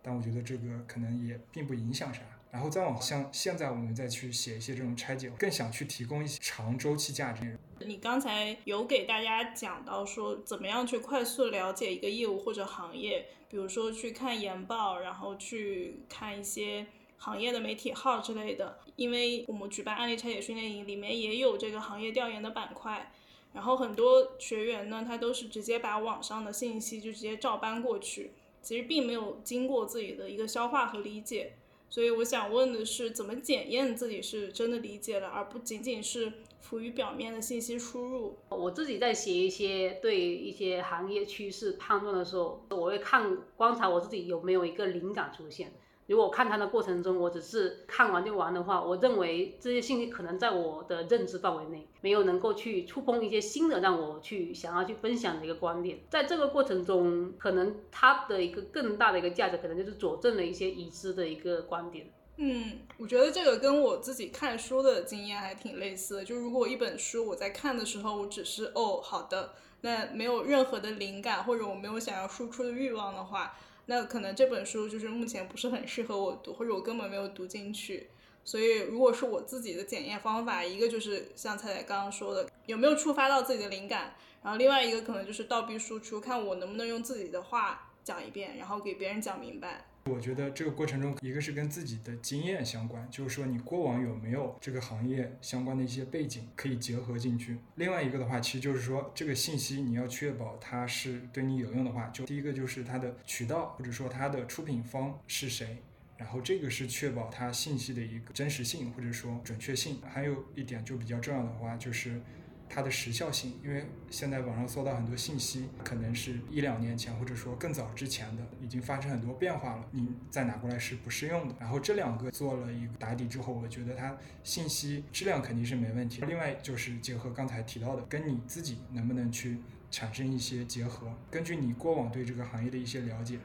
但我觉得这个可能也并不影响啥。然后再往像现在我们再去写一些这种拆解，更想去提供一些长周期价值。你刚才有给大家讲到说，怎么样去快速了解一个业务或者行业。比如说去看研报，然后去看一些行业的媒体号之类的，因为我们举办案例拆解训练营，里面也有这个行业调研的板块。然后很多学员呢，他都是直接把网上的信息就直接照搬过去，其实并没有经过自己的一个消化和理解。所以我想问的是，怎么检验自己是真的理解了，而不仅仅是。浮于表面的信息输入，我自己在写一些对一些行业趋势判断的时候，我会看观察我自己有没有一个灵感出现。如果看它的过程中，我只是看完就完的话，我认为这些信息可能在我的认知范围内，没有能够去触碰一些新的让我去想要去分享的一个观点。在这个过程中，可能它的一个更大的一个价值，可能就是佐证了一些已知的一个观点。嗯，我觉得这个跟我自己看书的经验还挺类似的。就如果一本书我在看的时候，我只是哦好的，那没有任何的灵感或者我没有想要输出的欲望的话，那可能这本书就是目前不是很适合我读，或者我根本没有读进去。所以如果是我自己的检验方法，一个就是像菜菜刚刚说的，有没有触发到自己的灵感，然后另外一个可能就是倒逼输出，看我能不能用自己的话讲一遍，然后给别人讲明白。我觉得这个过程中，一个是跟自己的经验相关，就是说你过往有没有这个行业相关的一些背景可以结合进去。另外一个的话，其实就是说这个信息你要确保它是对你有用的话，就第一个就是它的渠道或者说它的出品方是谁，然后这个是确保它信息的一个真实性或者说准确性。还有一点就比较重要的话就是。它的时效性，因为现在网上搜到很多信息，可能是一两年前或者说更早之前的，已经发生很多变化了，你再拿过来是不适用的。然后这两个做了一个打底之后，我觉得它信息质量肯定是没问题。另外就是结合刚才提到的，跟你自己能不能去产生一些结合，根据你过往对这个行业的一些了解。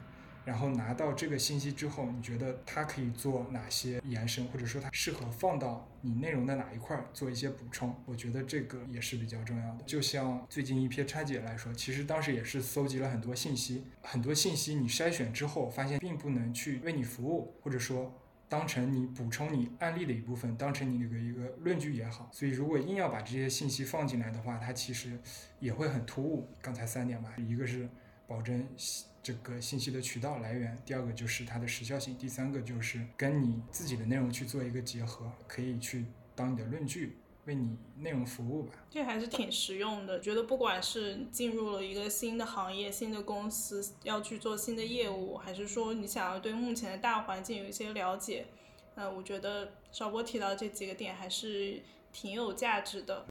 然后拿到这个信息之后，你觉得它可以做哪些延伸，或者说它适合放到你内容的哪一块做一些补充？我觉得这个也是比较重要的。就像最近一篇拆解来说，其实当时也是搜集了很多信息，很多信息你筛选之后发现并不能去为你服务，或者说当成你补充你案例的一部分，当成你那个一个论据也好。所以如果硬要把这些信息放进来的话，它其实也会很突兀。刚才三点吧，一个是保证这个信息的渠道来源，第二个就是它的时效性，第三个就是跟你自己的内容去做一个结合，可以去当你的论据。为你内容服务吧，这还是挺实用的。觉得不管是进入了一个新的行业、新的公司，要去做新的业务，还是说你想要对目前的大环境有一些了解，呃，我觉得邵波提到这几个点还是挺有价值的。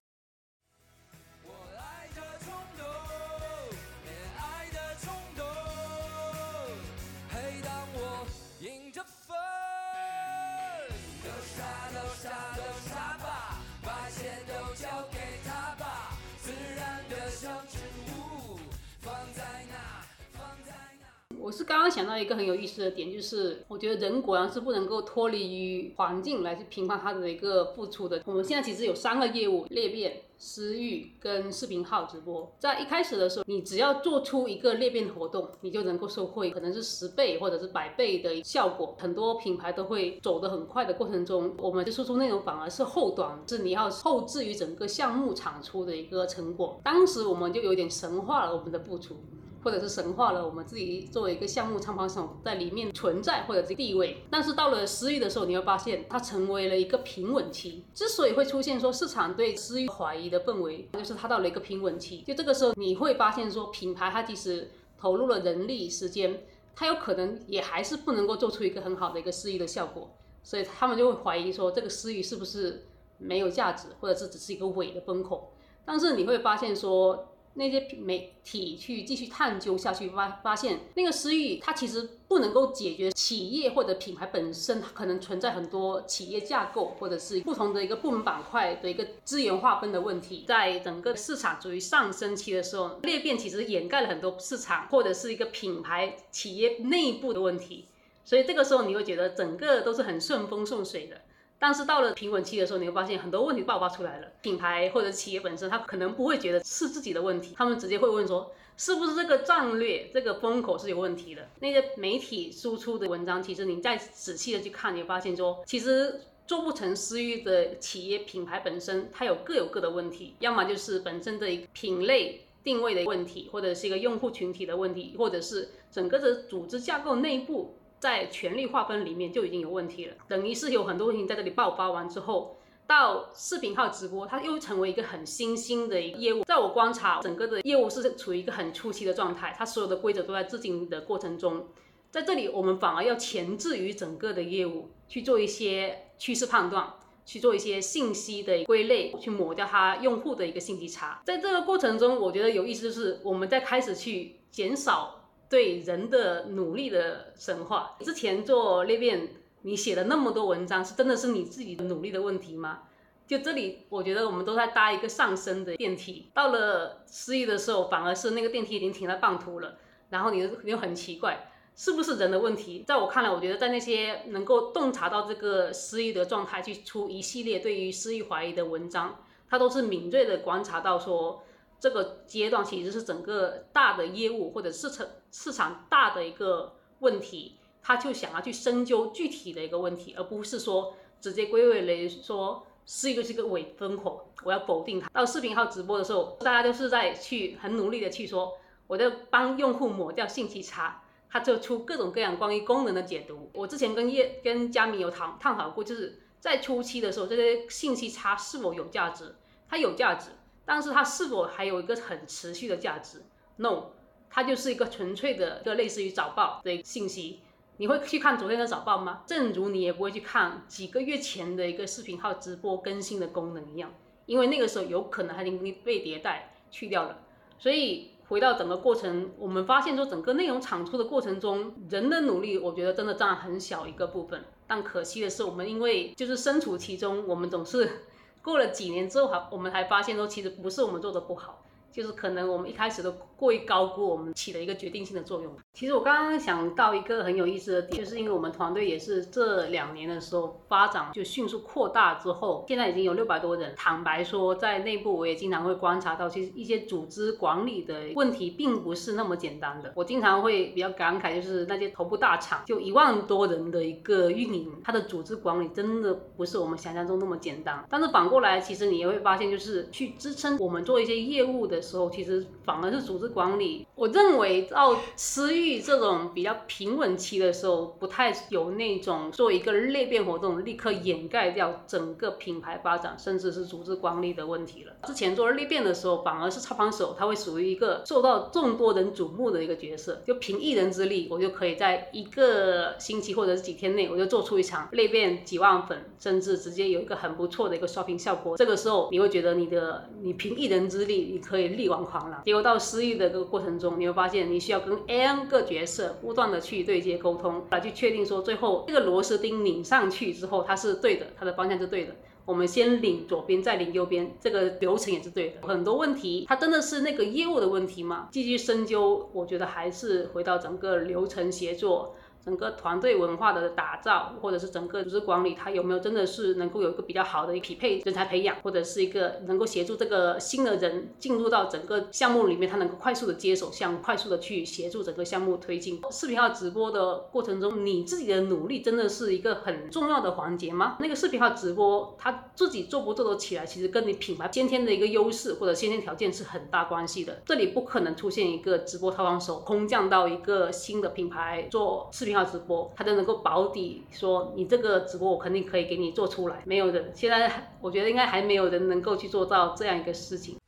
我是刚刚想到一个很有意思的点，就是我觉得人果然是不能够脱离于环境来去评判他的一个付出的。我们现在其实有三个业务：裂变、私域跟视频号直播。在一开始的时候，你只要做出一个裂变活动，你就能够收获可能是十倍或者是百倍的效果。很多品牌都会走得很快的过程中，我们的输出内容反而是后端，是你要后置于整个项目产出的一个成果。当时我们就有点神化了我们的付出。或者是神化了我们自己作为一个项目参方手在里面存在或者是地位，但是到了私域的时候，你会发现它成为了一个平稳期。之所以会出现说市场对私域怀疑的氛围，就是它到了一个平稳期。就这个时候，你会发现说品牌它即使投入了人力时间，它有可能也还是不能够做出一个很好的一个私域的效果，所以他们就会怀疑说这个私域是不是没有价值，或者是只是一个伪的风口。但是你会发现说。那些媒体去继续探究下去，发发现那个私域它其实不能够解决企业或者品牌本身可能存在很多企业架构或者是不同的一个部门板块的一个资源划分的问题。在整个市场处于上升期的时候，裂变其实掩盖了很多市场或者是一个品牌企业内部的问题，所以这个时候你会觉得整个都是很顺风顺水的。但是到了平稳期的时候，你会发现很多问题爆发出来了。品牌或者企业本身，他可能不会觉得是自己的问题，他们直接会问说，是不是这个战略、这个风口是有问题的？那些媒体输出的文章，其实你再仔细的去看，你会发现说，其实做不成私域的企业品牌本身，它有各有各的问题，要么就是本身的一品类定位的问题，或者是一个用户群体的问题，或者是整个的组织架构内部。在权力划分里面就已经有问题了，等于是有很多问题在这里爆发完之后，到视频号直播，它又成为一个很新兴的一个业务。在我观察，整个的业务是处于一个很初期的状态，它所有的规则都在制定的过程中。在这里，我们反而要前置于整个的业务去做一些趋势判断，去做一些信息的归类，去抹掉它用户的一个信息差。在这个过程中，我觉得有意思就是我们在开始去减少。对人的努力的神话。之前做裂变，你写了那么多文章，是真的是你自己的努力的问题吗？就这里，我觉得我们都在搭一个上升的电梯。到了失意的时候，反而是那个电梯已经停在半途了。然后你又很奇怪，是不是人的问题？在我看来，我觉得在那些能够洞察到这个失意的状态，去出一系列对于失意怀疑的文章，他都是敏锐的观察到说。这个阶段其实是整个大的业务或者市场市场大的一个问题，他就想要去深究具体的一个问题，而不是说直接归为了说是一个是一个伪风口，我要否定它。到视频号直播的时候，大家都是在去很努力的去说，我在帮用户抹掉信息差，他就出各种各样关于功能的解读。我之前跟叶跟佳明有谈探讨过，就是在初期的时候，这些信息差是否有价值？它有价值。但是它是否还有一个很持续的价值？No，它就是一个纯粹的一个类似于早报的信息。你会去看昨天的早报吗？正如你也不会去看几个月前的一个视频号直播更新的功能一样，因为那个时候有可能它已经被迭代去掉了。所以回到整个过程，我们发现说整个内容产出的过程中，人的努力我觉得真的占很小一个部分。但可惜的是，我们因为就是身处其中，我们总是。过了几年之后，还我们还发现说，其实不是我们做的不好，就是可能我们一开始都过于高估我们起的一个决定性的作用。其实我刚刚想到一个很有意思的点，就是因为我们团队也是这两年的时候发展就迅速扩大之后，现在已经有六百多人。坦白说，在内部我也经常会观察到，其实一些组织管理的问题并不是那么简单的。我经常会比较感慨，就是那些头部大厂，就一万多人的一个运营，它的组织管理真的不是我们想象中那么简单。但是反过来，其实你也会发现，就是去支撑我们做一些业务的时候，其实反而是组织管理。我认为到私域这种比较平稳期的时候，不太有那种做一个裂变活动，立刻掩盖掉整个品牌发展，甚至是组织管理的问题了。之前做裂变的时候，反而是操盘手，他会属于一个受到众多人瞩目的一个角色，就凭一人之力，我就可以在一个星期或者是几天内，我就做出一场裂变几万粉，甚至直接有一个很不错的一个刷屏效果。这个时候，你会觉得你的你凭一人之力，你可以力挽狂澜。结果到私域的这个过程中，你会发现，你需要跟 N 个角色不断的去对接沟通，来去确定说，最后这个螺丝钉拧上去之后，它是对的，它的方向是对的。我们先拧左边，再拧右边，这个流程也是对的。很多问题，它真的是那个业务的问题吗？继续深究，我觉得还是回到整个流程协作。整个团队文化的打造，或者是整个组织管理，它有没有真的是能够有一个比较好的匹配人才培养，或者是一个能够协助这个新的人进入到整个项目里面，他能够快速的接手项，快速的去协助整个项目推进。视频号直播的过程中，你自己的努力真的是一个很重要的环节吗？那个视频号直播，他自己做不做得起来，其实跟你品牌先天的一个优势或者先天条件是很大关系的。这里不可能出现一个直播套房手空降到一个新的品牌做视频号。直播，他都能够保底说你这个直播我肯定可以给你做出来，没有人，现在我觉得应该还没有人能够去做到这样一个事情。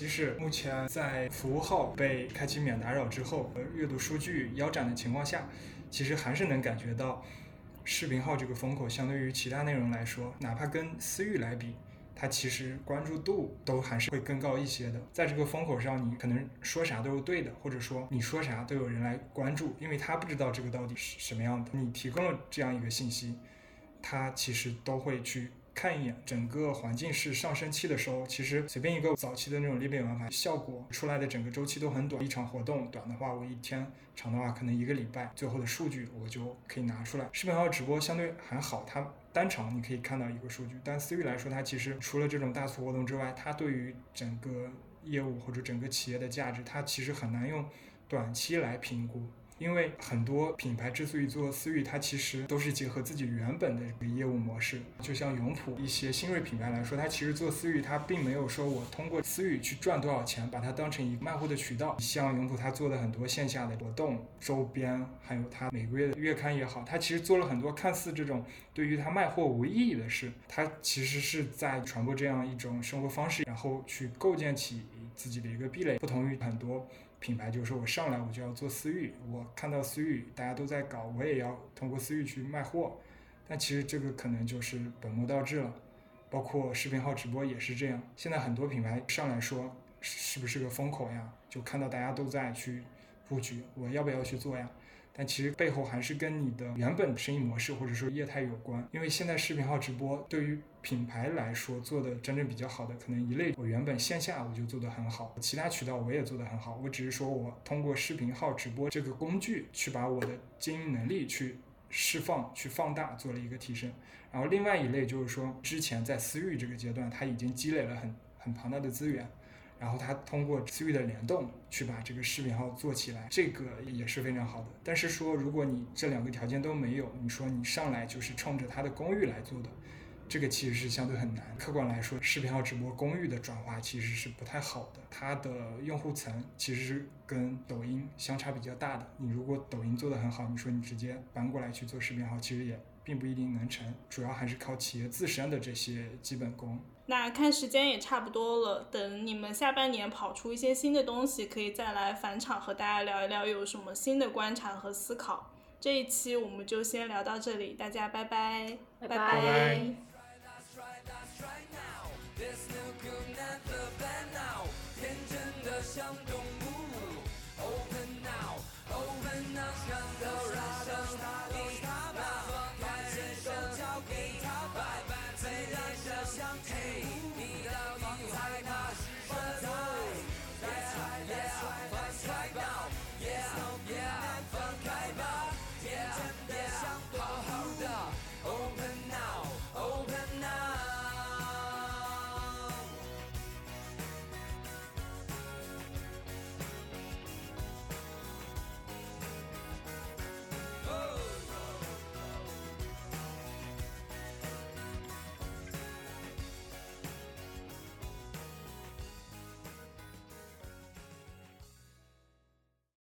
即使目前在服务号被开启免打扰之后，阅读数据腰斩的情况下，其实还是能感觉到视频号这个风口相对于其他内容来说，哪怕跟私域来比，它其实关注度都还是会更高一些的。在这个风口上，你可能说啥都是对的，或者说你说啥都有人来关注，因为他不知道这个到底是什么样的。你提供了这样一个信息，他其实都会去。看一眼整个环境是上升期的时候，其实随便一个早期的那种裂变玩法，效果出来的整个周期都很短。一场活动短的话，我一天；长的话，可能一个礼拜。最后的数据我就可以拿出来。视频号直播相对还好，它单场你可以看到一个数据，但私域来说，它其实除了这种大促活动之外，它对于整个业务或者整个企业的价值，它其实很难用短期来评估。因为很多品牌之所以做私域，它其实都是结合自己原本的这个业务模式。就像永璞一些新锐品牌来说，它其实做私域，它并没有说我通过私域去赚多少钱，把它当成一个卖货的渠道。像永璞它做的很多线下的活动、周边，还有它每个月的月刊也好，它其实做了很多看似这种对于它卖货无意义的事，它其实是在传播这样一种生活方式，然后去构建起自己的一个壁垒，不同于很多。品牌就是说我上来我就要做私域，我看到私域大家都在搞，我也要通过私域去卖货，但其实这个可能就是本末倒置了。包括视频号直播也是这样，现在很多品牌上来说是不是个风口呀？就看到大家都在去布局，我要不要去做呀？但其实背后还是跟你的原本生意模式或者说业态有关，因为现在视频号直播对于品牌来说做的真正比较好的可能一类，我原本线下我就做得很好，其他渠道我也做得很好，我只是说我通过视频号直播这个工具去把我的经营能力去释放、去放大，做了一个提升。然后另外一类就是说之前在私域这个阶段，他已经积累了很很庞大的资源。然后他通过私域的联动去把这个视频号做起来，这个也是非常好的。但是说，如果你这两个条件都没有，你说你上来就是冲着他的公寓来做的，这个其实是相对很难。客观来说，视频号直播公寓的转化其实是不太好的，它的用户层其实是跟抖音相差比较大的。你如果抖音做得很好，你说你直接搬过来去做视频号，其实也并不一定能成，主要还是靠企业自身的这些基本功。那看时间也差不多了，等你们下半年跑出一些新的东西，可以再来返场和大家聊一聊有什么新的观察和思考。这一期我们就先聊到这里，大家拜拜，拜拜。拜拜 This now, Hinton the